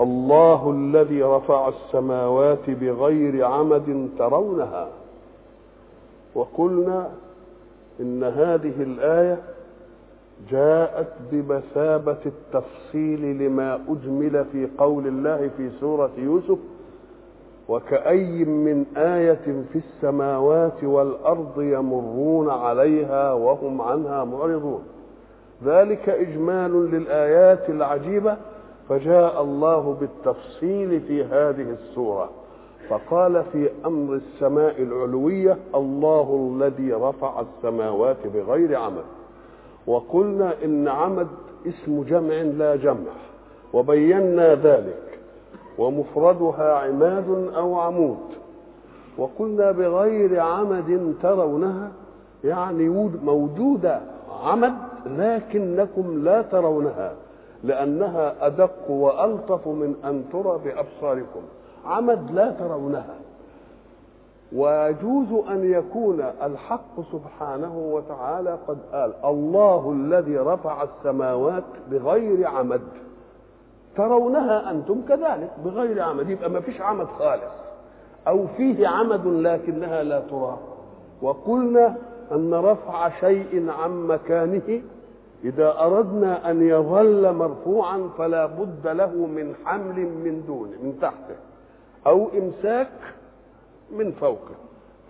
الله الذي رفع السماوات بغير عمد ترونها. وقلنا إن هذه الآية جاءت بمثابة التفصيل لما أجمل في قول الله في سورة يوسف وكأي من آية في السماوات والأرض يمرون عليها وهم عنها معرضون. ذلك إجمال للآيات العجيبة فجاء الله بالتفصيل في هذه السورة فقال في أمر السماء العلوية الله الذي رفع السماوات بغير عمد. وقلنا إن عمد اسم جمع لا جمع وبينا ذلك ومفردها عماد أو عمود. وقلنا بغير عمد ترونها يعني موجودة عمد لكنكم لا ترونها. لأنها أدق وألطف من أن ترى بأبصاركم. عمد لا ترونها. ويجوز أن يكون الحق سبحانه وتعالى قد قال الله الذي رفع السماوات بغير عمد. ترونها أنتم كذلك بغير عمد. يبقى ما فيش عمد خالص. أو فيه عمد لكنها لا ترى. وقلنا أن رفع شيء عن مكانه إذا أردنا أن يظل مرفوعا فلا بد له من حمل من دونه من تحته أو إمساك من فوقه.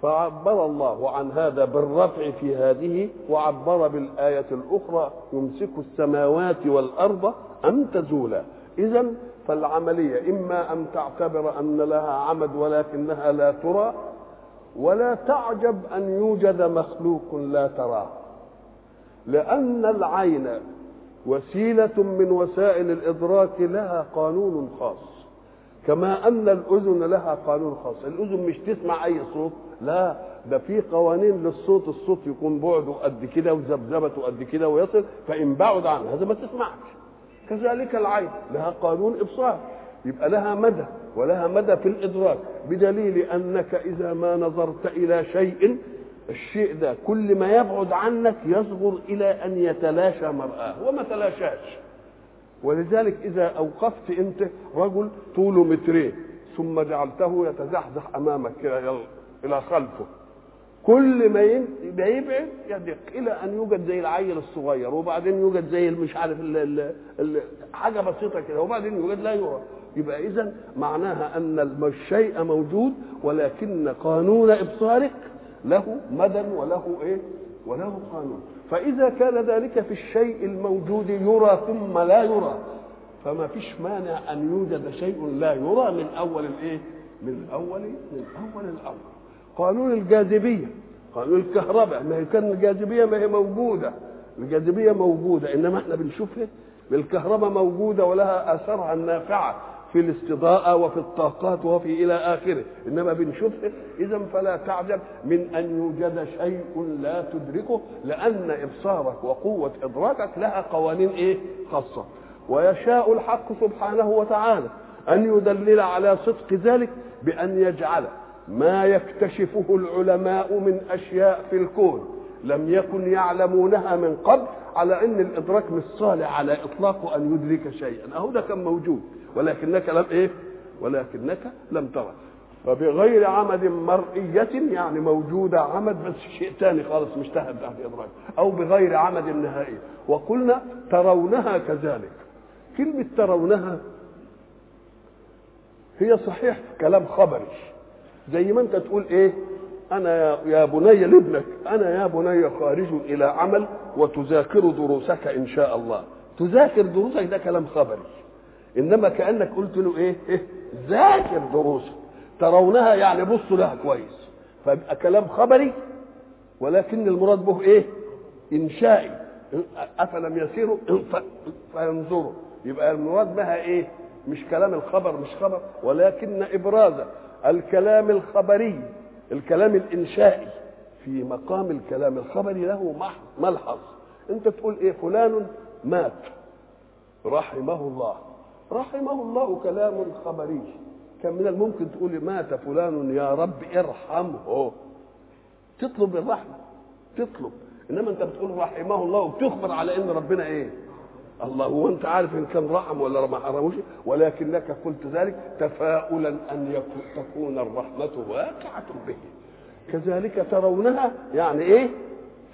فعبر الله عن هذا بالرفع في هذه وعبر بالآية الأخرى يمسك السماوات والأرض أن تزولا. إذا فالعملية إما أن تعتبر أن لها عمد ولكنها لا ترى ولا تعجب أن يوجد مخلوق لا تراه. لأن العين وسيلة من وسائل الإدراك لها قانون خاص كما أن الأذن لها قانون خاص. الأذن مش تسمع أي صوت لا ده في قوانين للصوت الصوت يكون بعده قد كده وذبذبته قد كده ويصل فإن بعد عن هذا ما تسمعش. كذلك العين لها قانون إبصار يبقى لها مدى ولها مدى في الإدراك بدليل أنك إذا ما نظرت إلى شيء الشيء ده كل ما يبعد عنك يصغر إلى أن يتلاشى مرآة وما تلاشاش. ولذلك إذا أوقفت أنت رجل طوله مترين ثم جعلته يتزحزح أمامك كده إلى خلفه. كل ما يبعد يدق إلى أن يوجد زي العيل الصغير وبعدين يوجد زي مش عارف حاجة بسيطة كده وبعدين يوجد لا يرى يبقى اذا معناها أن الشيء موجود ولكن قانون إبصارك له مدى وله إيه؟ وله قانون. فإذا كان ذلك في الشيء الموجود يرى ثم لا يرى فما فيش مانع أن يوجد شيء لا يرى من أول الإيه؟ من أول من أول الأمر. قانون الجاذبية قانون الكهرباء ما هي كان الجاذبية ما هي موجودة. الجاذبية موجودة إنما إحنا بنشوفها الكهرباء موجودة ولها آثارها النافعة. في الاستضاءة وفي الطاقات وفي إلى آخره. إنما بنشوفه إذا فلا تعجب من أن يوجد شيء لا تدركه لأن إبصارك وقوة إدراكك لها قوانين إيه؟ خاصة. ويشاء الحق سبحانه وتعالى أن يدلل على صدق ذلك بأن يجعل ما يكتشفه العلماء من أشياء في الكون لم يكن يعلمونها من قبل على أن الإدراك مش صالح على اطلاقه أن يدرك شيئا. أهو ده كان موجود. ولكنك لم إيه؟ ولكنك لم ترى. فبغير عمد مرئية يعني موجودة عمد بس شيء ثاني خالص مش تحت تحت إدراك. أو بغير عمد نهائي. وقلنا ترونها كذلك. كلمة ترونها هي صحيح كلام خبري. زي ما أنت تقول إيه؟ أنا يا بني لابنك أنا يا بني خارج إلى عمل وتذاكر دروسك إن شاء الله. تذاكر دروسك ده كلام خبري. إنما كأنك قلت له إيه, إيه؟ ذاكر دروسك ترونها يعني بصوا لها كويس. فيبقى كلام خبري ولكن المراد به إيه؟ إنشائي. أفلم يسيروا؟ فينظروا. يبقى المراد بها إيه؟ مش كلام الخبر مش خبر ولكن إبراز الكلام الخبري الكلام الإنشائي. في مقام الكلام الخبري له ملحظ. أنت تقول إيه؟ فلان مات. رحمه الله. رحمه الله كلام خبري. كان من الممكن تقول مات فلان يا رب ارحمه. تطلب الرحمة تطلب. إنما أنت بتقول رحمه الله وبتخبر على إن ربنا إيه؟ الله. هو انت عارف إن كان رحم ولا ما حرموش ولكنك قلت ذلك تفاؤلا أن تكون الرحمة واقعة به. كذلك ترونها يعني إيه؟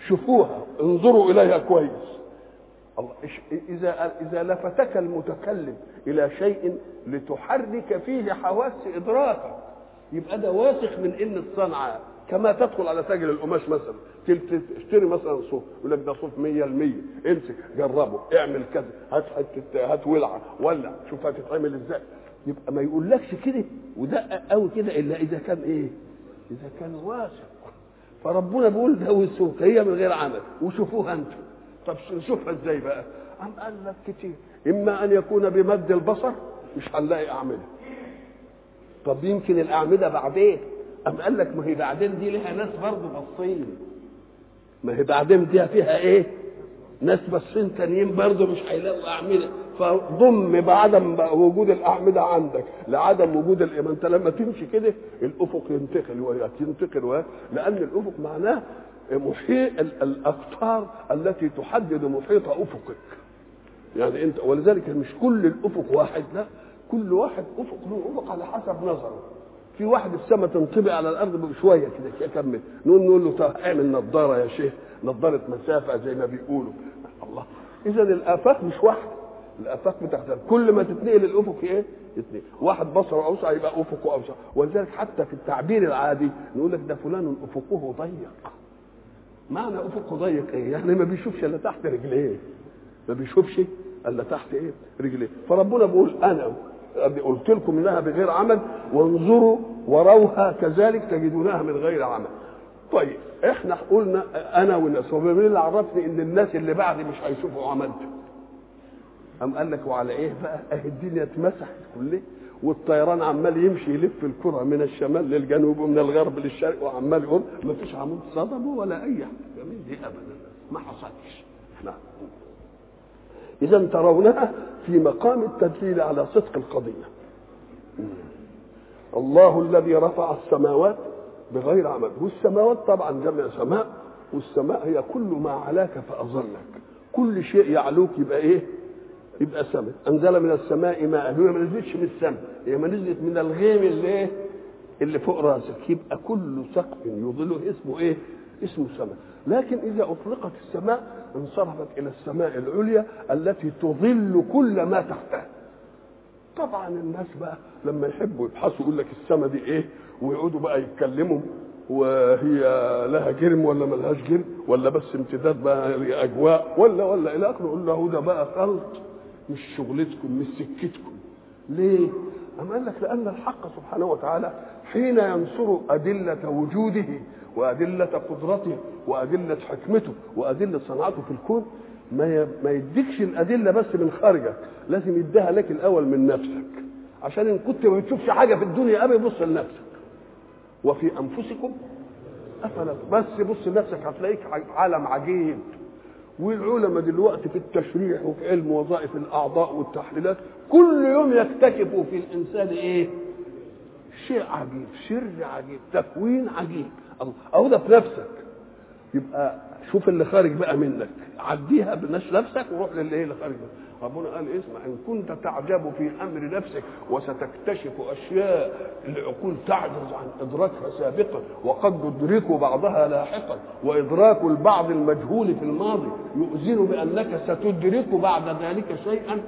شوفوها انظروا إليها كويس. الله اذا إذا لفتك المتكلم إلى شيء لتحرك فيه حواس إدراكك. يبقى ده واثق من إن الصنعة كما تدخل على تاجر القماش مثلا تشتري مثلا صوف يقول لك ده صوف 100% امسك جربه اعمل كذا هات حتة هات ولعة ولع شوف هتتعمل إزاي. يبقى ما يقولكش كده ودقق قوي كده إلا إذا كان إيه؟ إذا كان واثق. فربنا بيقول ده وسوق هي من غير عمل. وشوفوها أنتم طب نشوفها إزاي بقى؟ قام قال لك كتير. إما أن يكون بمد البصر مش هنلاقي أعمدة. طب يمكن الأعمدة بعدين؟ قام قال لك ما هي بعدين دي لها ناس برضه باصين ما هي بعدين دي فيها إيه؟ ناس باصين تانيين برضه مش هيلاقوا أعمدة. فضم بعدم وجود الأعمدة عندك لعدم وجود الإيمان. أنت لما تمشي كده الأفق ينتقل ينتقل وياك لأن الأفق معناه محيط الأقطار التي تحدد محيط أفقك. يعني انت ولذلك مش كل الأفق واحد لا كل واحد أفق له أفق على حسب نظره. في واحد السماء تنطبق على الأرض بشوية كده كمل. نقول نقول له طب اعمل نظارة يا شيخ نظارة مسافة زي ما بيقولوا. الله. اذا الآفاق مش واحدة الآفاق بتختلف. كل ما تتنقل الأفق إيه؟ يتنقل. واحد بصره أوسع يبقى أفقه أوسع. ولذلك حتى في التعبير العادي نقول لك ده فلان أفقه ضيق. معنى أفقه ضيق إيه؟ يعني ما بيشوفش إلا تحت رجليه. ما بيشوفش الا تحت إيه؟ رجليه. فربنا بيقول أنا قلت لكم إنها بغير عمل وانظروا وروها كذلك تجدونها من غير عمل. طيب إحنا قلنا أنا والناس هو مين اللي عرفني إن الناس اللي بعدي مش هيشوفوا عملته قام قال لك وعلى إيه بقى؟ أهي الدنيا اتمسحت كلها والطيران عمال يمشي يلف الكرة من الشمال للجنوب ومن الغرب للشرق وعمال يقول ما فيش عمود صدمه ولا أي حاجة. من دي ابدا. ما حصلش. إذا ترونها في مقام التدليل على صدق القضية. الله الذي رفع السماوات بغير عمد والسماوات طبعا جمع سماء والسماء هي كل ما علاك فاظلك كل شيء يعلوك يبقى إيه؟ يبقى سماء. أنزل من السماء ماء. هي ما نزلتش من السماء. هي ما نزلت من الغيم اللي إيه؟ اللي فوق راسك. يبقى كل سقف يظله اسمه إيه؟ اسمه سماء. لكن إذا أطلقت السماء انصرفت إلى السماء العليا التي تظل كل ما تحتها. طبعا الناس بقى لما يحبوا يبحثوا يقول لك السماء دي إيه؟ ويقعدوا بقى يتكلموا وهي لها جرم ولا ملهاش جرم ولا بس امتداد بقى اجواء ولا ولا. إلى آخره يقول له ده بقى خلط مش شغلتكم مش سكتكم. ليه؟ أم قال لك لأن الحق سبحانه وتعالى حين ينصر أدلة وجوده وأدلة قدرته وأدلة حكمته وأدلة صنعته في الكون. ما ما يديكش الأدلة بس من خارجك لازم يديها لك الأول من نفسك. عشان إن كنت ما بتشوفش حاجة في الدنيا أبي بص لنفسك. وفي أنفسكم أفلا بس بص لنفسك هتلاقيك عالم عجيب والعلماء دلوقتي في التشريح وفي علم وظائف الأعضاء والتحليلات كل يوم يكتشفوا في الإنسان إيه؟ شيء عجيب، سر عجيب، تكوين عجيب، اهو ده في نفسك. يبقى شوف اللي خارج بقى منك، عديها بنفس نفسك وروح للي اللي خارج منك. ربنا قال اسمع إن كنت تعجب في أمر نفسك وستكتشف أشياء العقول تعجز عن إدراكها سابقا وقد ندرك بعضها لاحقا. وإدراك البعض المجهول في الماضي يؤذن بأنك ستدرك بعد ذلك شيئا.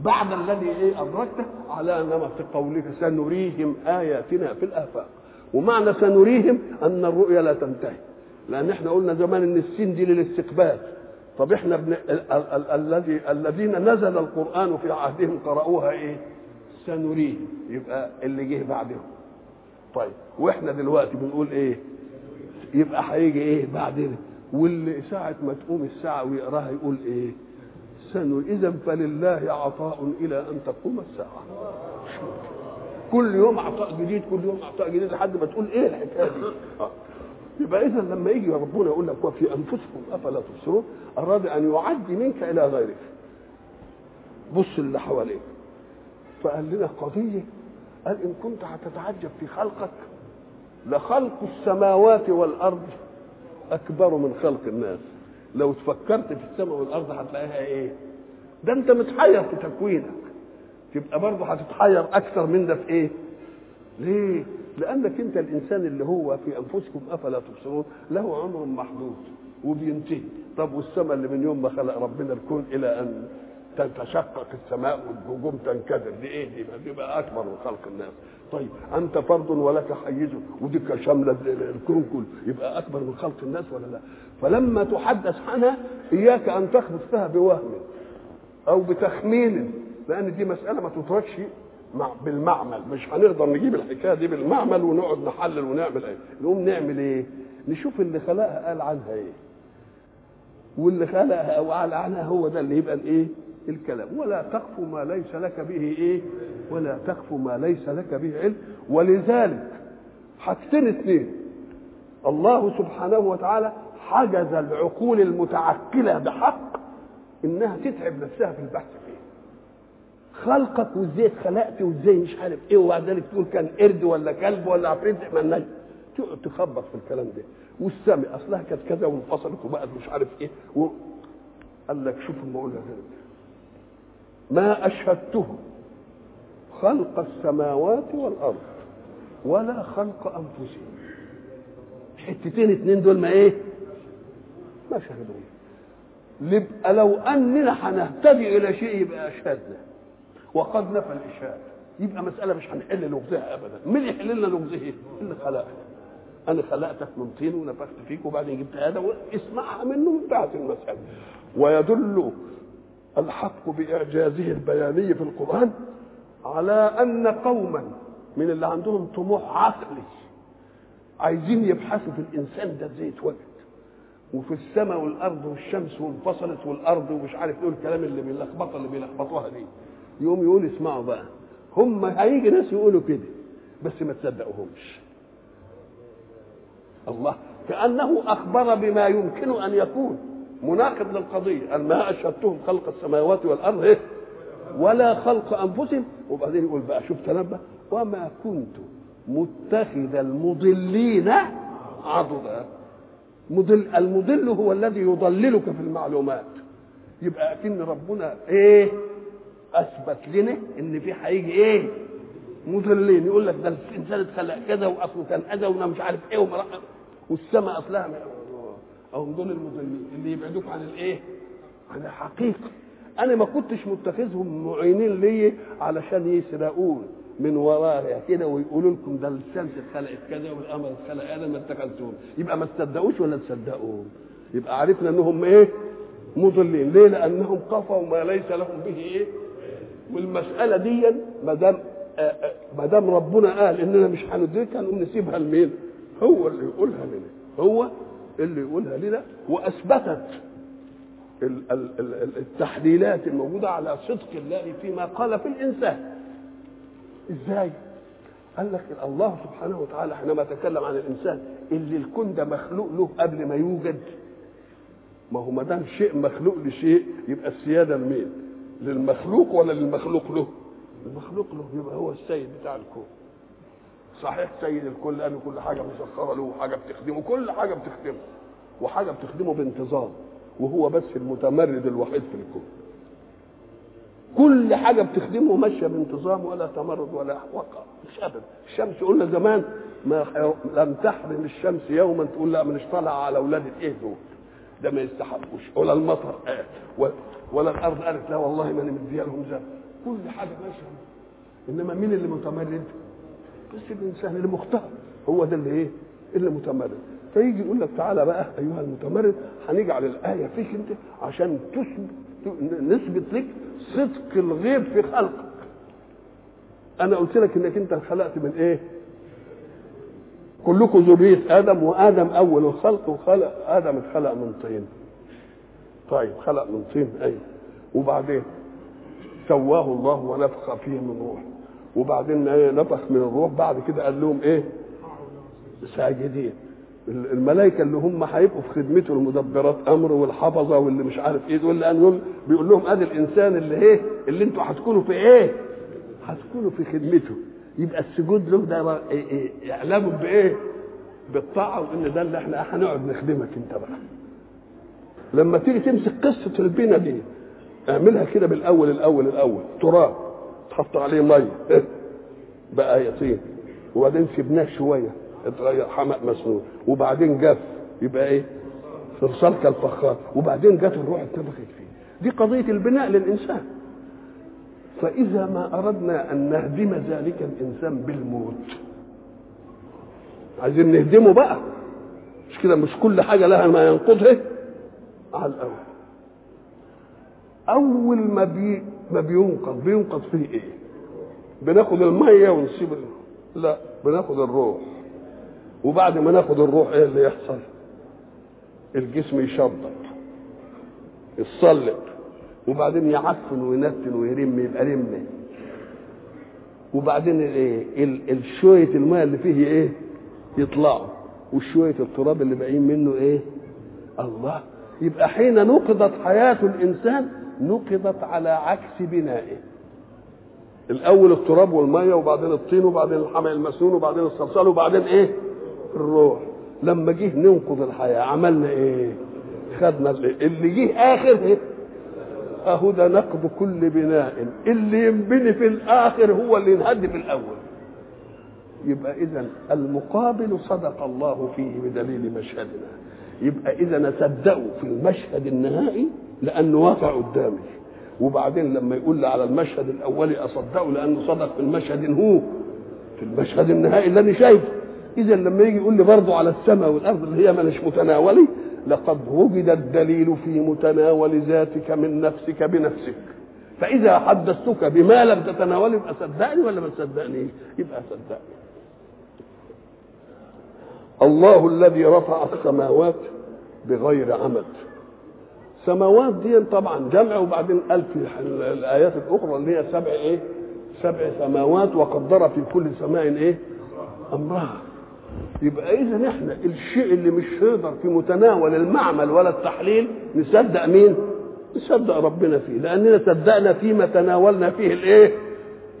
بعد الذي إيه أدركته؟ على نمط قولك سنريهم آياتنا في الآفاق. ومعنى سنريهم أن الرؤيا لا تنتهي لأن إحنا قلنا زمان إن السين دي للاستقبال طب إحنا ابن الذي الذين نزل القرآن في عهدهم قرأوها إيه؟ سنريه يبقى اللي جه بعدهم. طيب وإحنا دلوقتي بنقول إيه؟ يبقى هيجي إيه بعدين؟ واللي ساعة ما تقوم الساعة ويقراها يقول إيه؟ سنري إذا فلله عطاء إلى أن تقوم الساعة. كل يوم عطاء جديد كل يوم عطاء جديد لحد ما تقول إيه الحكاية دي؟ آه. يبقى اذا لما يجي ربنا يقول لك وفي أنفسكم أفلا تبصرون؟ اراد أن يعدي منك إلى غيرك. بص اللي حواليك. فقال لنا قضية. قال إن كنت هتتعجب في خلقك لخلق السماوات والأرض أكبر من خلق الناس. لو تفكرت في السماء والأرض هتلاقيها إيه؟ ده أنت متحير في تكوينك. تبقى برضه هتتحير أكثر من ده في إيه؟ ليه؟ لأنك أنت الإنسان اللي هو في أنفسكم أفلا تبصرون؟ له عمر محدود وبينتهي. طب والسماء اللي من يوم ما خلق ربنا الكون إلى أن تتشقق السماء والنجوم تنكدر. إيه؟ دي دي بقى أكبر من خلق الناس. طيب أنت فرد ولك حيز ودي شامله الكون كله. يبقى أكبر من خلق الناس ولا لا؟ فلما تحدث عنها إياك أن تخبط فيها بوهم أو بتخمين لأن دي مسألة ما تتركش مع بالمعمل. مش هنقدر نجيب الحكاية دي بالمعمل ونقعد نحلل ونعمل إيه. نقوم نعمل إيه؟ نشوف اللي خلقها قال عنها إيه. واللي خلقها أو قال عنها هو ده اللي يبقى الإيه؟ الكلام. ولا تقف ما ليس لك به إيه؟ ولا تقف ما ليس لك به علم. ولذلك حاجتين اثنين الله سبحانه وتعالى حجز العقول المتعقلة بحق إنها تتعب نفسها في البحث فيه. خلقك وازاي اتخلقت وازاي مش عارف إيه وبعد ذلك تقول كان قرد ولا كلب ولا عفريت مالناش تقعد تخبط في الكلام ده. والسمع أصلها كانت كذا وانفصلت وبقت مش عارف إيه. و... قال لك شوف ما أقول ما أشهدته خلق السماوات والأرض ولا خلق انفسهم حتتين اتنين دول ما إيه؟ ما شهدوه يبقى لو أننا هنهتدي إلى شيء يبقى أشهدنا. وقد نفى الإشهاد. يبقى مسألة مش هنحل لغزها ابدا. مين يحل لنا لغزه؟ اللي خلقنا أنا خلقتك من طين ونفخت فيك وبعدين جبت آدم اسمعها منه وانتهت المسألة. ويدل الحق بإعجازه البياني في القرآن على أن قوما من اللي عندهم طموح عقلي عايزين يبحثوا في الإنسان ده إزاي اتوجد وفي السماء والأرض والشمس وانفصلت والأرض ومش عارف إيه الكلام اللي بيلخبطها اللي بيلخبطوها دي. يقوم يقول اسمعوا بقى. هم هيجي ناس يقولوا كده بس ما تصدقوهمش. الله كأنه أخبر بما يمكن أن يكون. مناقض للقضية. قال ما أشهدتهم خلق السماوات والأرض إيه؟ ولا خلق أنفسهم. وبعدين يقول بقى شوف تنبه. وما كنت متخذ المضلين عضدا. مضل المضل هو الذي يضللك في المعلومات. يبقى أكن ربنا إيه؟ أثبت لنا إن في هيجي إيه؟ مضلين يقول لك ده الإنسان اتخلق كذا واصله كان كذا وأنا مش عارف إيه ومرأة والسماء أصلها أو دول المضلين اللي يبعدوك عن الإيه؟ عن الحقيقة. أنا ما كنتش متخذهم معينين لي علشان يسرقون من وراها كده ويقولوا لكم ده الشمس اتخلقت كذا والقمر اتخلق أنا ما اتخذتهم يبقى ما تصدقوش ولا تصدقوا يبقى عرفنا إنهم إيه؟ مضلين ليه؟ لأنهم قفوا ما ليس لهم به إيه؟ والمسألة دي ما دام ما دام ربنا قال إننا مش هندركها نقوم نسيبها لمين؟ هو اللي يقولها لنا. هو اللي يقولها لنا وأثبتت التحليلات الموجودة على صدق الله فيما قال في الإنسان. إزاي؟ قال لك الله سبحانه وتعالى حينما تكلم عن الإنسان اللي الكون ده مخلوق له قبل ما يوجد. ما هو ما دام شيء مخلوق لشيء يبقى السيادة لمين؟ للمخلوق ولا للمخلوق له؟ المخلوق له يبقى هو السيد بتاع الكون. صحيح سيد الكل لأن كل حاجة مسخرة له وحاجة بتخدمه كل حاجة بتخدمه وحاجة بتخدمه بانتظام وهو بس المتمرد الوحيد في الكون. كل حاجة بتخدمه ماشية بانتظام ولا تمرد ولا وقع مش ابدا. الشمس قلنا زمان ما لم تحرم الشمس يوما تقول لا مش طالعه على اولاده إيه دول. ده ما يستحقوش. ولا المطر ولا الأرض قالت لا والله ما أنا مديها لهم زي كل حاجة ماشية. إنما مين اللي متمرد؟ بس الإنسان اللي مختار. هو ده اللي إيه؟ اللي متمرد. فيجي يقول لك تعالى بقى أيها المتمرد هنجعل الآية فيك أنت عشان تثبت نثبت لك صدق الغيب في خلقك. أنا قلت لك إنك أنت خلقت من إيه؟ كلكم ذرية آدم وآدم أول الخلق وخلق آدم اتخلق من طين. طيب خلق من طين أيوه وبعدين سواه الله ونفخ فيه من روحه. وبعدين إيه نفخ من الروح بعد كده قال لهم إيه؟ ساجدين. الملائكة اللي هم هيبقوا في خدمته المدبرات أمر والحفظة واللي مش عارف إيه دول لأن يوم بيقول لهم آدي الإنسان اللي إيه؟ اللي أنتوا هتكونوا في إيه؟ هتكونوا في خدمته. يبقى السجود له ده إيه إيه اعلام بإيه؟ بالطاعة وإن ده اللي إحنا هنقعد نخدمك أنت بقى. لما تيجي تمسك قصة البنا دي اعملها كده بالأول الأول الأول. تراب. تحط عليه مية. بقى يطير. وبعدين سيبناه شوية. اتغير حمأ مسنون. وبعدين جف. يبقى إيه؟ صلصال كالفخار وبعدين جت الروح اتنفخت فيه. دي قضية البناء للإنسان. فإذا ما أردنا أن نهدم ذلك الإنسان بالموت. عايزين نهدمه بقى. مش كده؟ مش كل حاجة لها ما ينقضها على الأول. أول ما بي ما بينقض بينقض فيه إيه؟ بناخد المية ونسيب لا بناخد الروح. وبعد ما ناخد الروح إيه اللي يحصل؟ الجسم يشضط يتصلب. وبعدين يعفن وينتن ويرم يبقى رمة. وبعدين الايه الشويه الماء اللي فيه إيه؟ يطلعوا وشوية التراب اللي باقيين منه إيه؟ الله. يبقى حين نقضت حياة الإنسان نقضت على عكس بنائه. الأول التراب والمية وبعدين الطين وبعدين الحمل المسنون وبعدين الصلصال وبعدين إيه؟ الروح. لما جه ننقض الحياة عملنا إيه؟ خدنا اللي جه اخر إيه اهو ده نقض كل بناء. اللي ينبني في الآخر هو اللي ينهد في الأول. يبقى اذا المقابل صدق الله فيه بدليل مشهدنا. يبقى اذا اصدقه في المشهد النهائي لأنه واقع قدامي. وبعدين لما يقول لي على المشهد الأولي أصدقه لأنه صدق في المشهد هو. في المشهد النهائي اللي أنا شايفه. اذا لما يجي يقول لي برضه على السماء والأرض اللي هي مش متناولي لقد وجد الدليل في متناول ذاتك من نفسك بنفسك. فإذا حدثتك بما لم تتناول يبقى صدقني ولا ما تصدقنيش يبقى صدقني. الله الذي رفع السماوات بغير عمد. سماوات دي طبعا جمع وبعدين قال في الآيات الأخرى اللي هي سبع إيه؟ سبع سماوات وقدر في كل سماء إيه؟ أمرها. يبقى اذا إحنا الشيء اللي مش هيقدر في متناول المعمل ولا التحليل نصدق مين؟ نصدق ربنا فيه. لأننا صدقنا فيما تناولنا فيه الإيه؟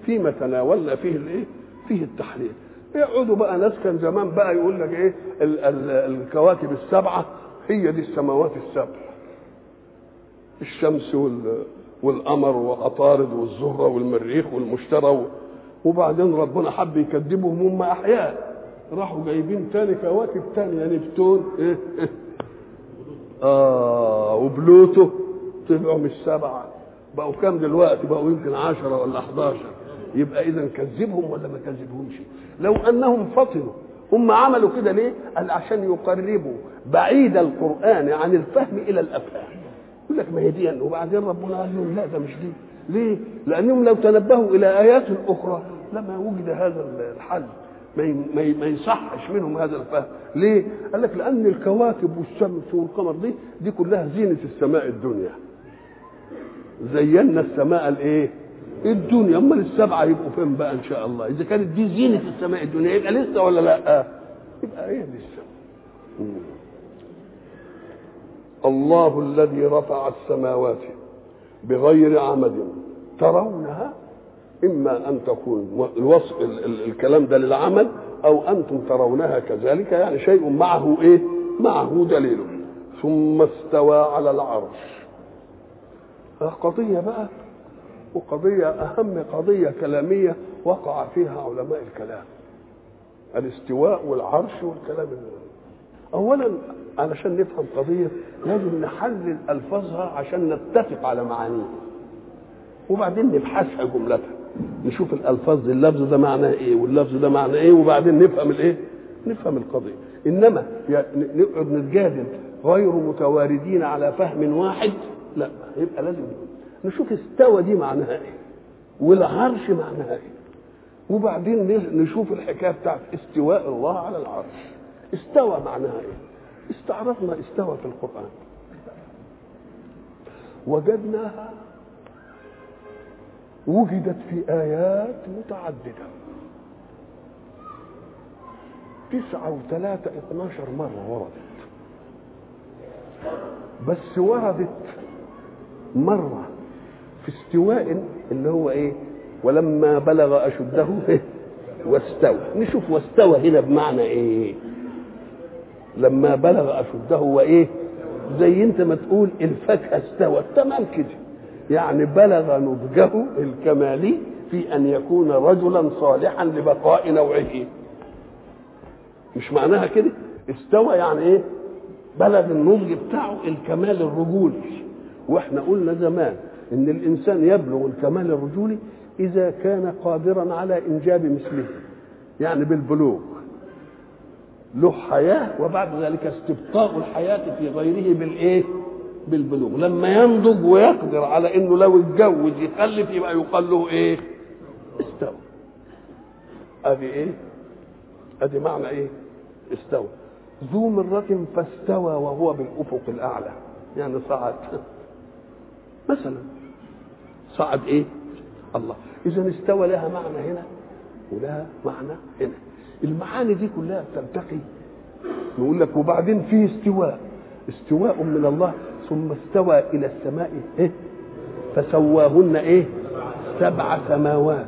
فيما تناولنا فيه الإيه؟ فيه التحليل. يقعدوا بقى ناس كان زمان بقى يقول لك إيه؟ ال- ال- الكواكب السبعة هي دي السماوات السبع. الشمس وال والقمر وعطارد والزهرة والمريخ والمشتري وبعدين ربنا حب يكذبهم هم أحياء. راحوا جايبين تاني كواكب تانية نبتون إيه آه وبلوتو. طلعوا مش سبعة. بقوا كام دلوقتي؟ بقوا يمكن عشرة ولا 11 يبقى اذا كذبهم ولا ما كذبهمش؟ لو أنهم فطنوا. هم عملوا كده ليه؟ قال عشان يقربوا بعيد القرآن عن الفهم إلى الأفهام. يقول لك ما هي دي وبعدين ربنا قال لهم لا ده مش دي. ليه؟ لأنهم لو تنبهوا إلى آيات أخرى لما وجد هذا الحل. ما ما يصحش منهم هذا الفهم ليه؟ قال لك لأن الكواكب والشمس والقمر دي دي كلها زينة السماء الدنيا زينا السماء الإيه؟ الدنيا أمال السبعة يبقوا فين بقى إن شاء الله؟ إذا كانت دي زينة السماء الدنيا يبقى لسه ولا لأ؟ يبقى إيه لسه؟ الله الذي رفع السماوات بغير عمد ترونها إما أن تكون الوصف ال- ال- الكلام ده للعمل أو أنتم ترونها كذلك يعني شيء معه إيه؟ معه دليل. ثم استوى على العرش. قضية بقى وقضية أهم قضية كلامية وقع فيها علماء الكلام. الاستواء والعرش والكلام أولا علشان نفهم قضية لازم نحلل ألفاظها عشان نتفق على معانيها. وبعدين نبحثها جملتها. نشوف الألفاظ دي اللفظ ده معناه إيه واللفظ ده معناه إيه وبعدين نفهم الإيه؟ نفهم يا- ن- نقعد نتجادل غير متواردين على فهم واحد لا يبقى لازم نشوف استوى دي معناها إيه والعرش معناها إيه. وبعدين نشوف الحكاية بتاعت استواء الله على العرش. استوى معناها إيه؟ استعرضنا استوى في القرآن. وجدت في آيات متعددة. تسعة وثلاثة اتناشر مرة وردت. بس وردت مرة في استواء اللي هو إيه؟ ولما بلغ أشده واستوى. نشوف واستوى هنا بمعنى إيه؟ لما بلغ أشده وايه زي أنت ما تقول الفاكهة استوت. تمام كده. يعني بلغ نضجه الكمالي في أن يكون رجلا صالحا لبقاء نوعه. مش معناها كده؟ استوى يعني إيه؟ بلغ النضج بتاعه الكمال الرجولي. وإحنا قلنا زمان إن الإنسان يبلغ الكمال الرجولي إذا كان قادرا على إنجاب مثله يعني بالبلوغ. له حياة وبعد ذلك استبقاء الحياة في غيره بالإيه؟ بالبلوغ. لما ينضج ويقدر على إنه لو اتجوز يخلف يبقى يقال له إيه؟ استوى. أدي إيه؟ أدي معنى إيه؟ استوى. ذو مرة فاستوى وهو بالأفق الأعلى. يعني صعد. مثلا. صعد إيه؟ الله. اذا استوى لها معنى هنا ولها معنى هنا. المعاني دي كلها تلتقي نقول لك وبعدين في استواء. استواء من الله. ثم استوى إلى السماء إيه؟ فسواهن إيه؟ سبع سماوات.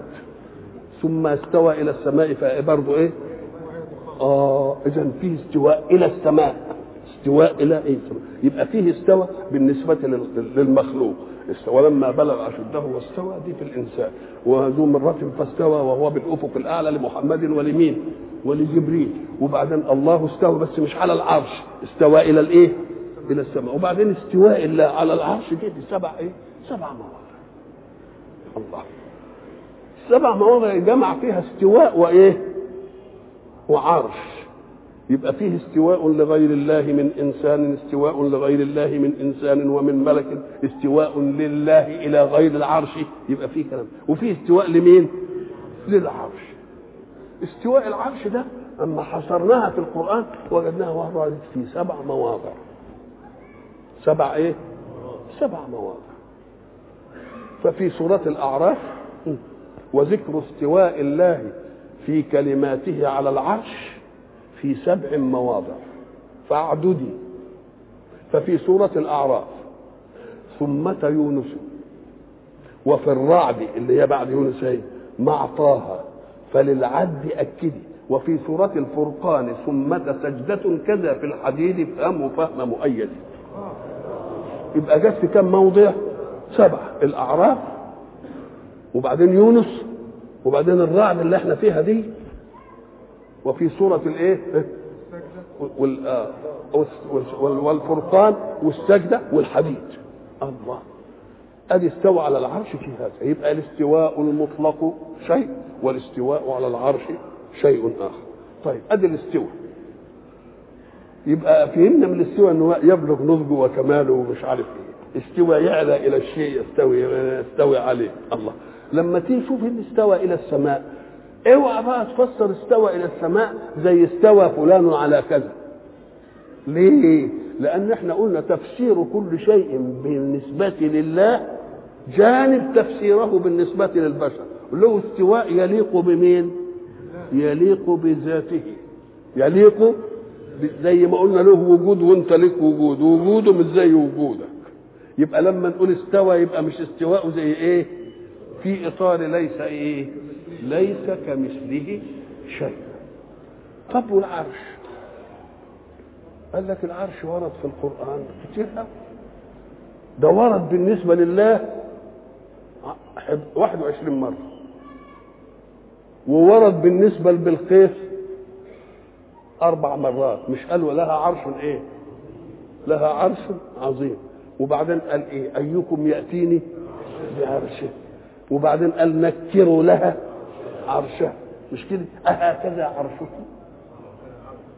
ثم استوى إلى السماء فبرضه إيه؟ آه اذا فيه استواء إلى السماء. استواء إلى إيه السماء. يبقى فيه استوى بالنسبة للمخلوق. استوى لما بلغ أشده واستوى دي في الإنسان. وذو مرة فاستوى وهو بالأفق الأعلى لمحمد ولمين؟ ولجبريل. وبعدين الله استوى بس مش على العرش. استوى إلى الإيه؟ إلى السماء. وبعدين استواء الله على العرش دي, سبع إيه؟ سبع مواضع. الله. سبع مواضع جمع فيها استواء وإيه؟ وعرش. يبقى فيه استواء لغير الله من إنسان استواء لغير الله من إنسان ومن ملك استواء لله إلى غير العرش. يبقى فيه كلام. وفيه استواء لمين؟ للعرش. استواء العرش ده أما حصرناها في القرآن وجدناها وردت في سبع مواضع. سبع إيه؟ سبع مواضع. ففي سورة الأعراف وذكر استواء الله في كلماته على العرش في سبع مواضع. فاعددي ففي سورة الأعراف ثمة يونس وفي الرعد اللي هي بعد يونس هي مع طه. فللعد أكدي. وفي سورة الفرقان ثمة سجدة كذا في الحديد فهم فهم مؤيد. يبقى جت في كم موضع؟ سبعة. الأعراف وبعدين يونس وبعدين الرعد اللي إحنا فيها دي. وفي سورة الايه؟ والفرقان والسجدة والحديد. الله. أدي استوى على العرش في هذا. يبقى الاستواء المطلق شيء والاستواء على العرش شيء آخر. طيب أدي الاستواء. يبقى فهمنا من الاستواء إنه يبلغ نضجه وكماله ومش عارف إيه. استوى يعلى إلى الشيء يستوي يستوي عليه الله. لما تيجي تشوف ان استوى إلى السماء اوعى بقى تفسر استوى إلى السماء زي استوى فلان على كذا. ليه؟ لأن إحنا قلنا تفسير كل شيء بالنسبة لله جانب تفسيره بالنسبة للبشر. له استواء يليق بمين؟ يليق بذاته. يليق زي ما قلنا له وجود وانت لك وجود وجوده مش زي وجودك. يبقى لما نقول استوى يبقى مش استواء زي إيه؟ في إطار ليس إيه؟ ليس كمثله شيء. طب والعرش؟ قال لك العرش ورد في القرآن كتير قوي. ده ورد بالنسبة لله 21 مرة. وورد بالنسبة لبلقيس أربع مرات. مش قالوا لها عرش إيه؟ لها عرش عظيم. وبعدين قال إيه؟ أيكم يأتيني بعرشه. وبعدين قال نكروا لها عرشها مش كده؟ أهكذا عرشكم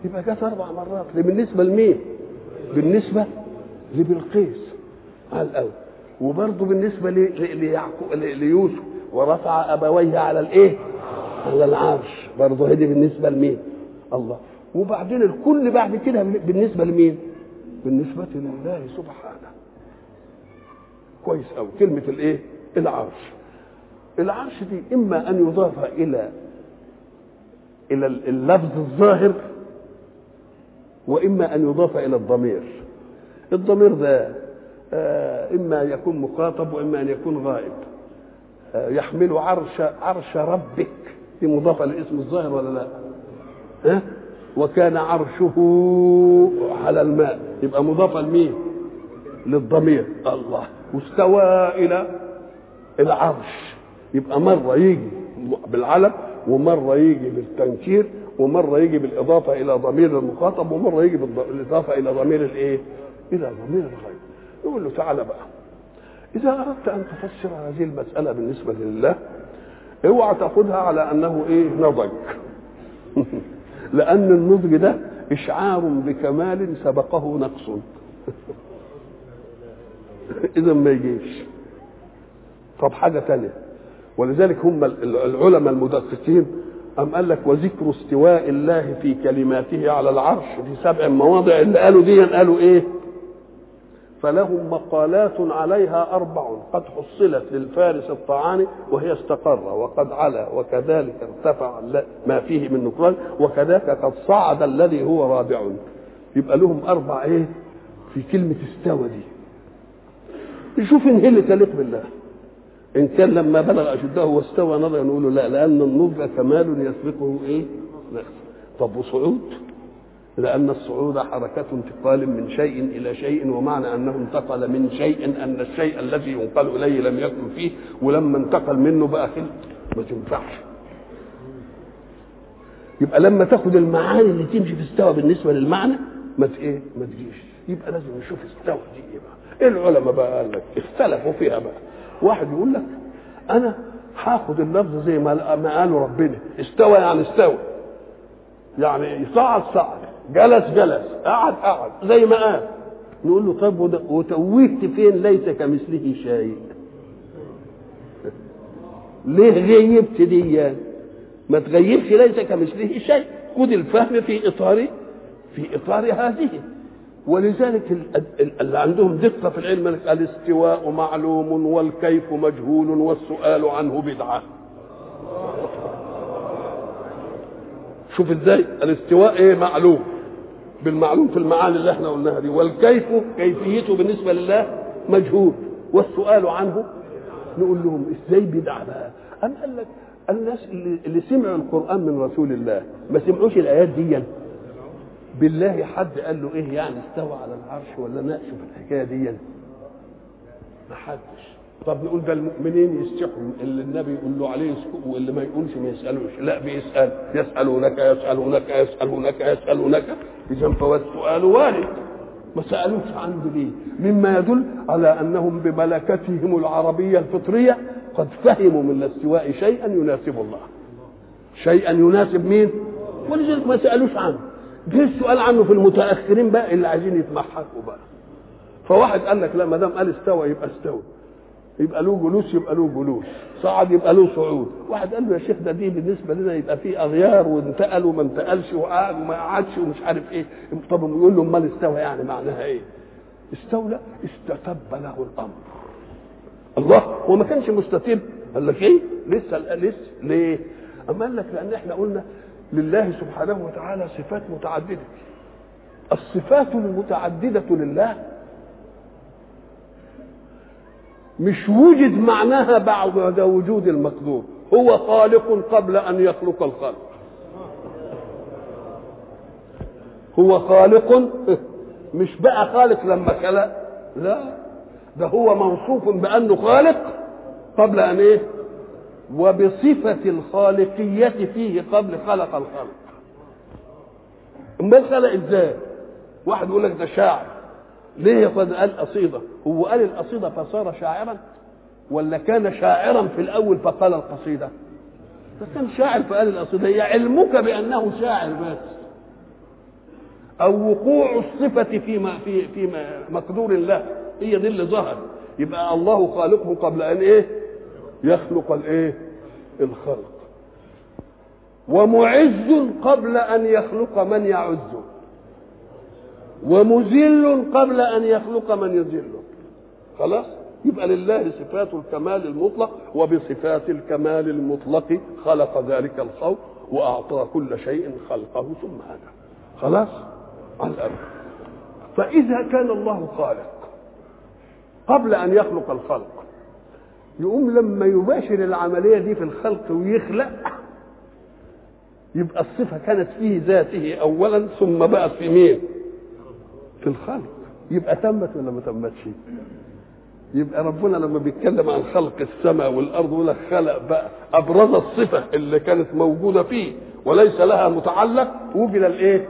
يبقى جت أربع مرات. بالنسبة لمين؟ بالنسبة لبلقيس. على الأول وبرضه بالنسبة ليعقوب ليوسف. ورفع أبويه على الإيه؟ على العرش. برضه هدي بالنسبة لمين؟ الله. وبعدين الكل بعد كده بالنسبة لمين؟ بالنسبة لله سبحانه. كويس أوي. كلمة الإيه؟ العرش. العرش دي إما أن يضاف إلى إلى اللفظ الظاهر وإما أن يضاف إلى الضمير. الضمير ده آه إما يكون مخاطب وإما أن يكون غائب. آه يحمل عرش عرش ربك. دي مضافة للاسم الظاهر ولا لا؟ ها؟ وكان عرشه على الماء يبقى مضافه لمين للضمير الله واستوى إلى العرش يبقى مرة يجي بالعلم ومرة يجي بالتنكير ومرة يجي بالإضافة إلى ضمير المخاطب ومرة يجي بالإضافة إلى ضمير الإيه؟ إلى ضمير الغيب. يقول له تعالى بقى. إذا أردت أن تفسر هذه المسألة بالنسبة لله اوعى تأخذها على أنه إيه؟ نضج. لأن النضج ده إشعار بكمال سبقه نقص. اذا ما يجيش. طب حاجة ثانية ولذلك هم العلماء المدققين أم قال لك وذكر استواء الله في كلماته على العرش في سبع مواضع اللي قالوا دي قالوا إيه فلهم مقالات عليها أربع قد حصلت للفارس الطعاني وهي استقر وقد علا وكذلك ارتفع ما فيه من نكران وكذاك قد صعد الذي هو رابع. يبقى لهم أربع إيه؟ في كلمة استوى دي. نشوف إن هي اللي تليق بالله. إن كان لما بلغ أشده واستوى نضج نقول لا لأن النضج كمال يسبقه إيه؟ نقص طب وصعود؟ لأن الصعود حركة انتقال من شيء إلى شيء ومعنى أنه انتقل من شيء أن الشيء الذي ينقل إليه لم يكن فيه ولما انتقل منه بقى خل ما تنفعش. يبقى لما تاخد المعاني اللي تمشي في استوى بالنسبة للمعنى ما إيه؟ ما تجيش. يبقى لازم نشوف استوى دي إيه بقى؟ العلماء بقى قال لك؟ اختلفوا فيها بقى. واحد يقول لك أنا هاخد اللفظ زي ما ما قاله ربنا استوى يعني استوى. يعني صعد صعد جلس جلس. قعد قعد. زي ما قال. نقول له طيب وتوهت فين؟ ليس كمثله شيء. ليه غيبت دي؟ ما تغيبش ليس كمثله شيء. خد الفهم في اطار في إطار هذه. ولذلك اللي عندهم دقة في العلم الاستواء معلوم والكيف مجهول والسؤال عنه بدعة. شوف إزاي. الاستواء إيه؟ معلوم. بالمعلوم في المعاني اللي إحنا قلناها دي. والكيف كيفيته بالنسبة لله مجهول. والسؤال عنه نقول لهم إزاي بدعة بقى؟ أم قال لك الناس اللي, سمعوا القرآن من رسول الله ما سمعوش الآيات دي؟ بالله حد قال له إيه يعني؟ استوى على العرش ولا ناقشه في الحكاية دي؟ ما حدش. طب نقول ده المؤمنين يستحوا اللي النبي يقول له عليه يسكت واللي ما يقولش ما يسألوش. لا بيسأل. يسألونك يسألونك يسألونك يسألونك. إذا فهو السؤال وارد. ما سألوش عنه ليه؟ مما يدل على أنهم بملكتهم العربية الفطرية قد فهموا من الاستواء شيئا يناسب الله. شيئا يناسب مين؟ ولذلك ما سألوش عنه. جه السؤال عنه في المتأخرين بقى اللي عايزين يتمحكوا بقى. فواحد قال لك لا ما دام قال استوى يبقى استوى. يبقى له جلوس يبقى له جلوس. صعد يبقى له صعود. واحد قال له يا شيخ ده دي بالنسبة لنا يبقى في أغيار وانتقل وما انتقلش وقعد وما قعدش ومش عارف إيه. طب يقول له أمال استوى يعني معناها إيه؟ استولى استتب له الأمر. الله هو ما كانش مستتب. قال لك إيه؟ لسه لسه ليه؟ أما قال لك لأن إحنا قلنا لله سبحانه وتعالى صفات متعددة. الصفات المتعددة لله مش وجد معناها بعد وجود المقدور هو خالق قبل أن يخلق الخلق. هو خالق. مش بقى خالق لما خلق. لا. ده هو موصوف بأنه خالق قبل أن إيه؟ وبصفة الخالقية فيه قبل خلق الخلق. امال خلق إزاي؟ واحد يقول لك ده شاعر. ليه قد قال قصيدة هو قال القصيدة فصار شاعرا ولا كان شاعرا في الأول فقال القصيدة؟ فكان شاعر فقال القصيدة هي علمك بأنه شاعر بس. أو وقوع الصفة فيما في في مقدور الله. هي دي اللي ظهر يبقى الله خالقه قبل أن إيه؟ يخلق الإيه؟ الخلق. ومعز قبل أن يخلق من يعزه ومذل قبل أن يخلق من يذله خلاص؟ يبقى لله صفات الكمال المطلق وبصفات الكمال المطلق خلق ذلك الخلق وأعطى كل شيء خلقه ثم هدى خلاص؟ على فإذا كان الله خالق قبل أن يخلق الخلق يقوم لما يباشر العملية دي في الخلق ويخلق يبقى الصفة كانت فيه ذاته اولا ثم بقت في مين؟ في الخلق. يبقى تمت ولا ما تمتش؟ يبقى ربنا لما بيتكلم عن خلق السماء والأرض لك خلق بقى أبرز الصفة اللي كانت موجودة فيه وليس لها متعلق وجد الإيه؟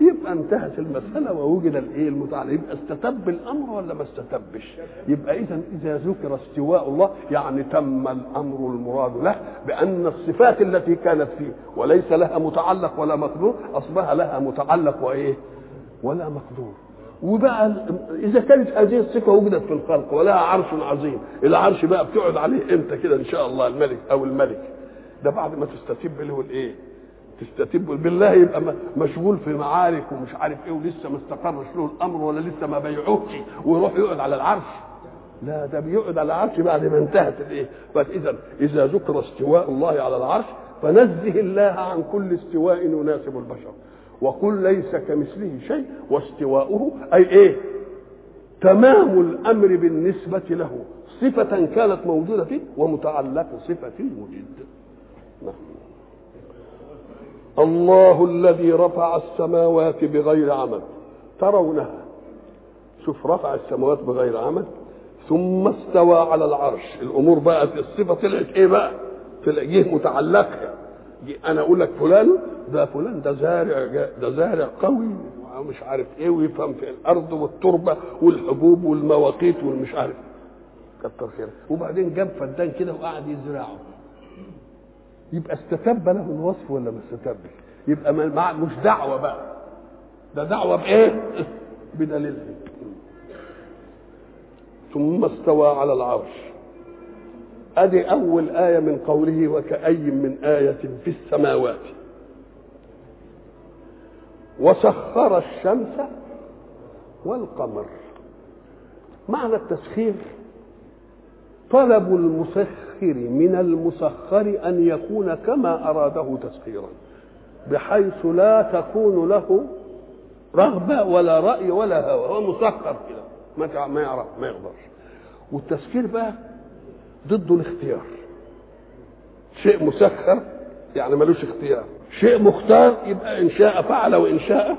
يبقى انتهت المسألة ووجد الإيه المتعلق. يبقى استتب الأمر ولا ما استتبش؟ يبقى اذا إذا ذكر استواء الله يعني تم الأمر المراد له بأن الصفات التي كانت فيه وليس لها متعلق ولا مقدور أصبح لها متعلق وإيه؟ ولا مقدور. وبقى إذا كانت هذه الصفة وجدت في الخلق ولها عرش عظيم العرش بقى بتقعد عليه إمتى كده إن شاء الله الملك أو الملك؟ ده بعد ما تستتب له الإيه؟ تستتب بالله يبقى مشغول في معارك ومش عارف إيه ولسه ما استقرش له الأمر ولا لسه ما بيعوهش ويروح يقعد على العرش. لا ده بيقعد على العرش بعد ما انتهت الإيه؟ فاذا إذا ذكر استواء الله على العرش فنزه الله عن كل استواء يناسب البشر. وقل ليس كمثله شيء واستواؤه أي إيه؟ تمام الأمر بالنسبة له. صفة كانت موجودة فيه ومتعلق صفه وجد نعم. الله الذي رفع السماوات بغير عمد. ترونها. شوف رفع السماوات بغير عمد ثم استوى على العرش. الأمور بقى الصفة طلعت إيه بقى؟ طلع جه متعلقها. أنا أقول لك فلان ده فلان ده زارع ده زارع قوي ومش عارف إيه ويفهم في الأرض والتربة والحبوب والمواقيت والمش عارف. كتر خيره وبعدين جاب فدان كده وقعد يزرعه. يبقى استتب له الوصف ولا ما استتبش؟ يبقى مع مش دعوة بقى. ده دعوة بإيه؟ بدليل. ثم استوى على العرش. أدي أول آية من قوله وكأي من آية في السماوات. وسخر الشمس والقمر. معنى التسخير؟ طلب المسخر من المسخر أن يكون كما أراده تسخيرا بحيث لا تكون له رغبة ولا رأي ولا هوى. هو مسخر كده ما يعرف ما يقدرش. والتسخير بقى ضده الاختيار. شيء مسخر يعني ملوش اختيار. شيء مختار يبقى إن شاء فعل وإن شاء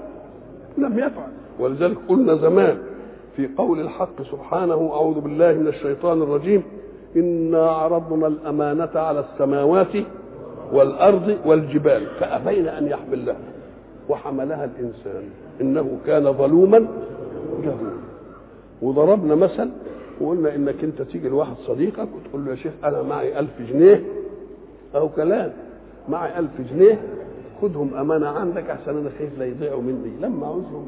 لم يفعل. ولذلك قلنا زمان في قول الحق سبحانه أعوذ بالله من الشيطان الرجيم إنا عرضنا الأمانة على السماوات والأرض والجبال فأبين أن يحملنها وحملها الإنسان. إنه كان ظلوما جهولا. وضربنا مثل وقلنا إنك أنت تيجي لواحد صديقك وتقول له يا شيخ أنا معي ألف جنيه أو كلام. معي ألف جنيه خدهم أمانة عندك احسن أنا خايف لا يضيعوا مني. لما عاوزهم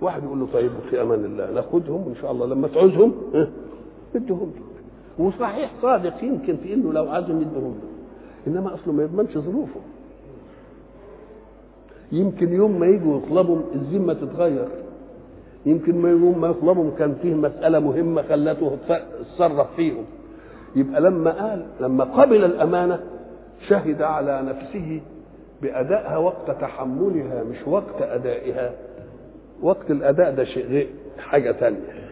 واحد يقول له طيب في أمان الله ناخدهم ان شاء الله لما تعوزهم ادهم وصحيح صادق يمكن في إنه لو عايزهم يدهم. إنما أصله ما يضمنش ظروفه. يمكن يوم ما يجوا يطلبوا الذمة تتغير يمكن ما يوم ما يطلبهم. كان فيه مسألة مهمة خلته اتصرف فيهم. يبقى لما قال لما قبل الأمانة شهد على نفسه بأدائها وقت تحملها مش وقت أدائها. وقت الأداء ده شيء غير حاجة تانية.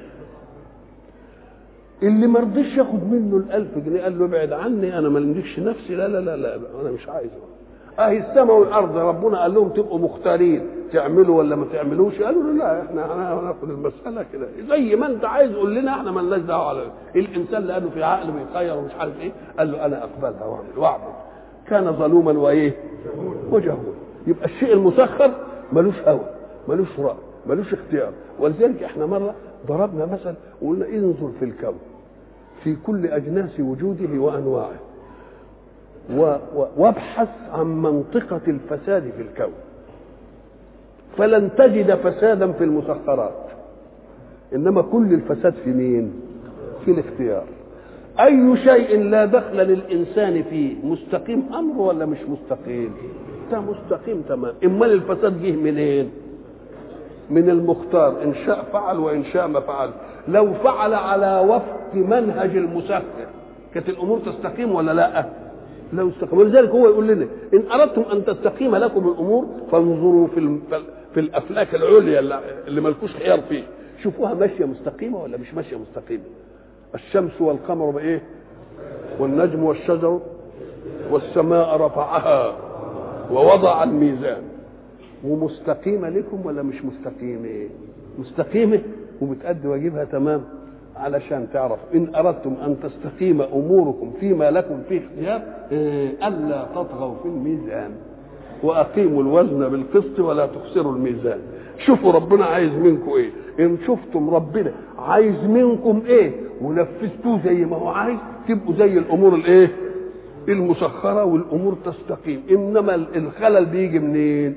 اللي ما رضيش ياخد منه الألف جنيه قال له ابعد عني أنا ما نفسي. لا لا لا لا أنا مش عايزه أهي السماء والأرض ربنا قال لهم تبقوا مختارين تعملوا ولا ما تعملوش؟ قالوا له لا إحنا هناخد المسألة كده. زي ما أنت عايز قول لنا إحنا مالناش دعوة على الإنسان له في عقل بيخير ومش عارف إيه. قال له أنا اقبلها وأعمل وأعمل. كان ظلوما وإيه؟ وجهولا يبقى الشيء المسخر ملوش هوى ملوش رأي ملوش اختيار. ولذلك إحنا مرة ضربنا مثل وقلنا انظر في الكون في كل أجناس وجوده وأنواعه. وابحث عن منطقة الفساد في الكون. فلن تجد فسادا في المسخرات. إنما كل الفساد في مين؟ في الاختيار. أي شيء لا دخل للإنسان فيه مستقيم أمره ولا مش مستقيم؟ ده مستقيم تمام. أمال الفساد جه منين؟ من المختار. إن شاء فعل وإن شاء ما فعل. لو فعل على وفق منهج المسخر. كانت الأمور تستقيم ولا لأ؟ لو استقيم ولذلك هو يقول لنا إن أردتم أن تستقيم لكم الأمور فانظروا في في الأفلاك العليا اللي- ملكوش خيار فيه. شوفوها ماشية مستقيمة ولا مش ماشية مستقيمة. الشمس والقمر بإيه؟ والنجم والشجر والسماء رفعها ووضع الميزان. ومستقيمة لكم ولا مش مستقيمة؟ مستقيمة. وبتأدي واجبها تمام. علشان تعرف إن أردتم أن تستقيم أموركم فيما لكم فيه اختيار إيه، ألا تطغوا في الميزان. وأقيموا الوزن بالقسط ولا تخسروا الميزان. شوفوا ربنا عايز منكم إيه. إن شفتم ربنا عايز منكم إيه. ونفذتوه زي ما هو عايز تبقوا زي الأمور الإيه؟ المسخرة والأمور تستقيم. إنما الخلل بيجي منين؟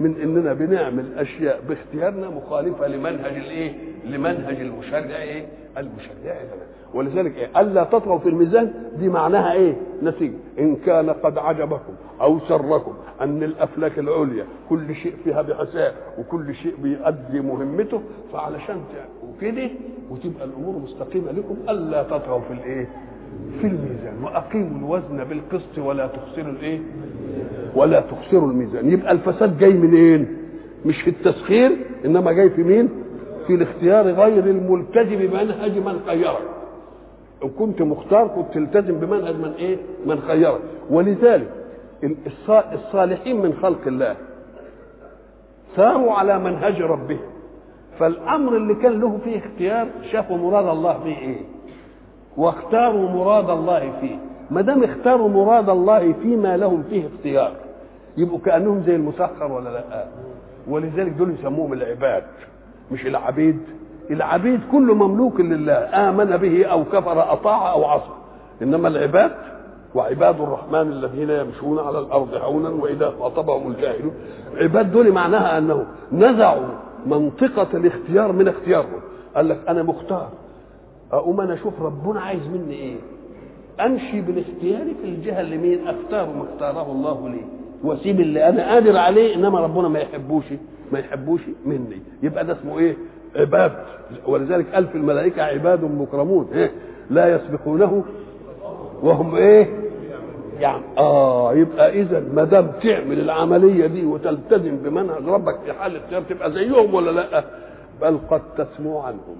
من إننا بنعمل أشياء باختيارنا مخالفة لمنهج الإيه؟ لمنهج المشرع إيه؟ المشرع لنا ولذلك إيه؟ ألا تطغوا في الميزان دي معناها إيه؟ نتيجة. إن كان قد عجبكم أو سركم أن الأفلاك العليا كل شيء فيها بحساب وكل شيء بيؤدي مهمته فعلشان تعملوا كده وتبقى الأمور مستقيمة لكم ألا تطغوا في الإيه؟ في الميزان. وأقيموا الوزن بالقسط ولا تخسروا الإيه؟ ولا تخسروا الميزان. يبقى الفساد جاي منين؟ مش في التسخير إنما جاي في مين؟ في الاختيار غير الملتزم بمنهج من خيرك ان كنت مختار كنت تلتزم بمنهج من إيه؟ من خيرك ولذلك الص- الصالحين من خلق الله ساروا على منهج ربهم. فالأمر اللي كان له فيه اختيار شافوا مراد الله فيه إيه؟ واختاروا مراد الله فيه. ما دام اختاروا مراد الله فيما لهم فيه اختيار يبقوا كأنهم زي المسخر ولا لأ. ولذلك دول يسموهم العباد. مش العبيد. العبيد كله مملوك لله آمن به أو كفر أطاع أو عصى. إنما العباد وعباد الرحمن الذين يمشون على الأرض هونا وإذا خاطبهم الجاهلون. عباد دول معناها انه نزعوا منطقة الاختيار من اختيارهم. قال لك أنا مختار. أقوم أنا أشوف ربنا عايز مني إيه؟ أمشي بالاختيار في الجهة اللي مين أختار ما اختاره الله لي. واسيب اللي أنا قادر عليه إنما ربنا ما يحبوش ما يحبوش مني. يبقى ده اسمه إيه؟ عباد. ولذلك قال في الملائكة عباد مكرمون. إيه؟ لا يسبقونه وهم إيه؟ يعني آه يبقى اذا ما دام تعمل العملية دي وتلتزم بمنهج ربك في حال اختيار تبقى زيهم ولا لأ؟ بل قد تسمو عنهم.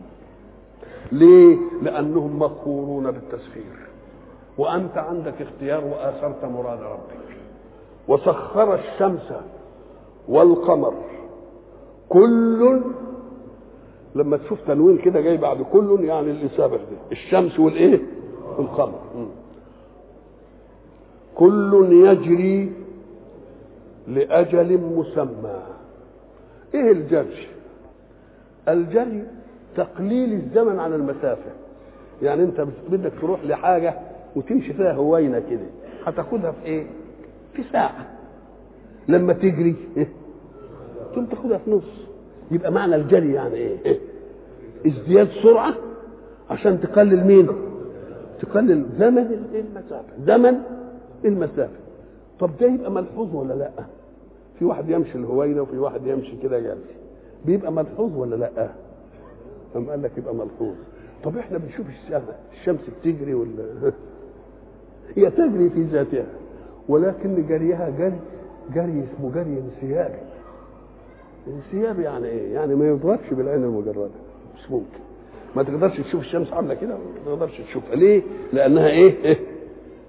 ليه؟ لأنهم مقهورون بالتسخير. وأنت عندك اختيار وآثرت مراد ربك. وسخر الشمس والقمر. كل لما تشوف تنوين كده جاي بعد كل يعني اللي سابق ده الشمس والإيه؟ والقمر. كل يجري لأجل مسمى. إيه الجري؟ الجري تقليل الزمن عن المسافة. يعني أنت بدك تروح لحاجة وتمشي فيها هوينه كده. هتاخدها في إيه؟ في ساعة. لما تجري؟ تقوم تاخدها في نص. يبقى معنى الجري يعني إيه؟ ازدياد سرعة عشان تقلل مين؟ تقلل زمن المسافة. زمن المسافة. طب ده يبقى ملحوظ ولا لأ؟ في واحد يمشي الهوينه وفي واحد يمشي كده جري بيبقى ملحوظ ولا لأ؟ أم قال لك يبقى ملحوظ. طب إحنا بنشوف السماء الشمس بتجري ولا هي تجري في ذاتها. ولكن جريها جري جري اسمه جري انسيابي انسيابي يعني إيه؟ يعني ما يضربش بالعين المجردة مش ممكن ما تقدرش تشوف الشمس عاملة كده ما تقدرش تشوفها ليه؟ لأنها إيه؟ إيه؟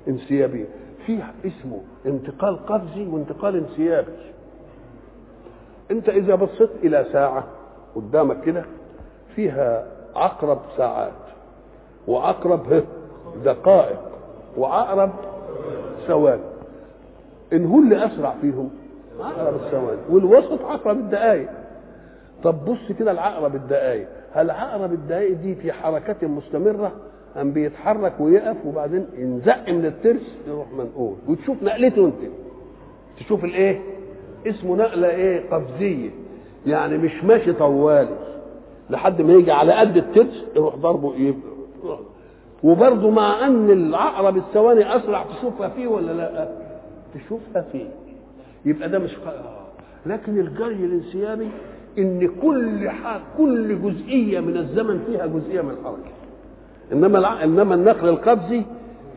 انسيابية في اسمه انتقال قفزي وانتقال انسيابي أنت إذا بصيت إلى ساعة قدامك كده فيها عقرب ساعات وعقرب دقائق وعقرب ثواني إن هو اللي أسرع فيهم. عقرب الثواني والوسط عقرب الدقائق طب بص كده العقرب الدقائق هل عقرب الدقائق دي في حركة مستمرة؟ أم بيتحرك ويقف وبعدين ينزق من الترس يروح منقول. وتشوف نقلته أنت. تشوف الإيه؟ اسمه نقلة إيه؟ قفزية. يعني مش ماشي طوالي. لحد ما يجي على قد الترس يروح ضربه يبقى وبرضه مع أن العقرب الثواني أسرع تشوفها فيه ولا لأ؟ تشوفها فيه يبقى ده مش لكن الجري الانسيابي إن كل حاجة كل جزئية من الزمن فيها جزئية من الحركة. إنما الع... إنما النقل القبضي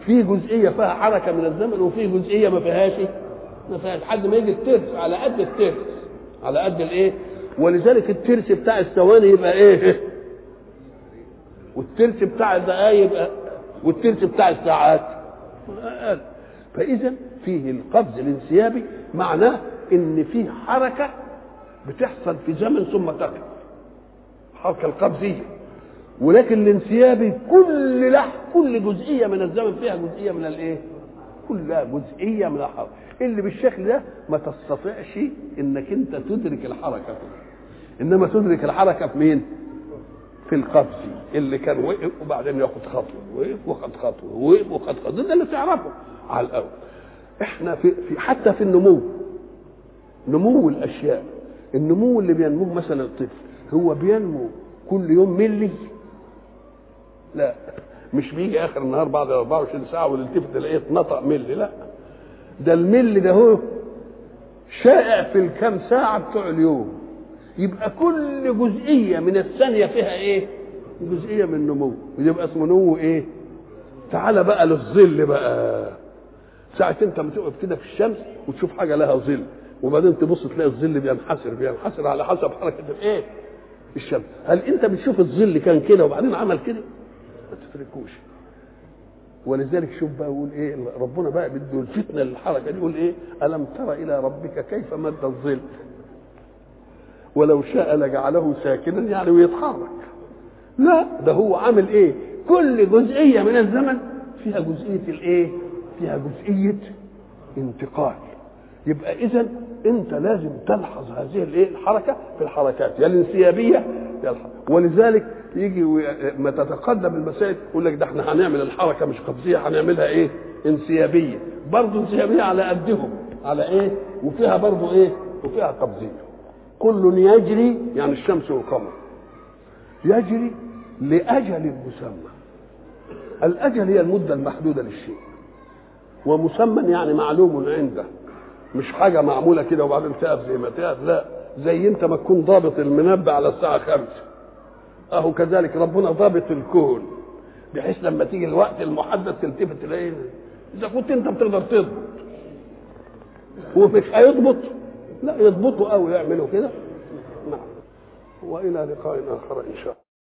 في جزئية فيها حركة من الزمن وفي جزئية ما فيهاش ما فيهاش. لحد ما يجي الترس على قد الترس. على قد الإيه؟ ولذلك الترس بتاع الثواني يبقى إيه؟ والترس بتاع الدقايق يبقى والترس بتاع الساعات. أقل. فاذا فيه القبض الانسيابي معناه إن فيه حركة بتحصل في زمن ثم تقف. الحركه القبضية. ولكن الانسيابي كل لح كل جزئية من الزمن فيها جزئية من الإيه؟ كلها جزئية من الحركة. اللي بالشكل ده ما تستطيعش إنك أنت تدرك الحركة. فيه إنما تدرك الحركة في مين؟ في القبض. اللي كان وقف وبعدين ياخد خطوة وقف وخد خطوة وقف وخد خطوة. ده اللي تعرفه على الأول. إحنا في, في حتى في النمو نمو الأشياء. النمو اللي بينمو مثلا الطفل هو بينمو كل يوم ملي. لا مش بيجي آخر النهار بعد 24 ساعة والتفت تلاقيه اتنطق ملي لا. ده الملي ده هو شائع في الكام ساعة بتوع اليوم. يبقى كل جزئية من الثانية فيها إيه؟ جزئية من نمو يبقى اسمه نمو إيه؟ تعالى بقى للظل بقى. ساعة انت ما تقف كده في الشمس وتشوف حاجة لها ظل وبعدين تبص تلاقي الظل بينحسر بينحسر على حسب حركة الايه؟ الشمس هل انت بتشوف الظل كان كده وبعدين عمل كده؟ ما تتركوش ولذلك شوف بقى يقول إيه ربنا بقى بده الفتنة للحركة دي يقول إيه؟ ألم تر إلى ربك كيف مد الظل؟ ولو شاء لجعله ساكنا يعني ويتحرك لا ده هو عامل إيه؟ كل جزئية من الزمن فيها جزئية الايه؟ فيها جزئية انتقال. يبقى إذا أنت لازم تلحظ هذه الإيه؟ الحركة في الحركات يا الانسيابية يا. ولذلك يجي ما تتقدم المسائل يقول لك ده إحنا هنعمل الحركة مش قبضية هنعملها إيه؟ انسيابية. برضه انسيابية على قدهم على إيه؟ وفيها برضه إيه؟ وفيها قبضيه كل يجري يعني الشمس والقمر. يجري لأجل مسمى. الأجل هي المدة المحدودة للشيء. ومسمى يعني معلوم عنده. مش حاجة معمولة كده وبعدين تقف زي ما تقف لا. زي انت ما تكون ضابط المنبه على الساعة خمسة. أهو كذلك ربنا ضابط الكون. بحيث لما تيجي الوقت المحدد تلتفت تلاقيه إذا كنت أنت بتقدر تضبط. ومش هيضبط. لا يضبطوا قوي يعملوا كده. نعم. وإلى لقاء آخر إن شاء الله.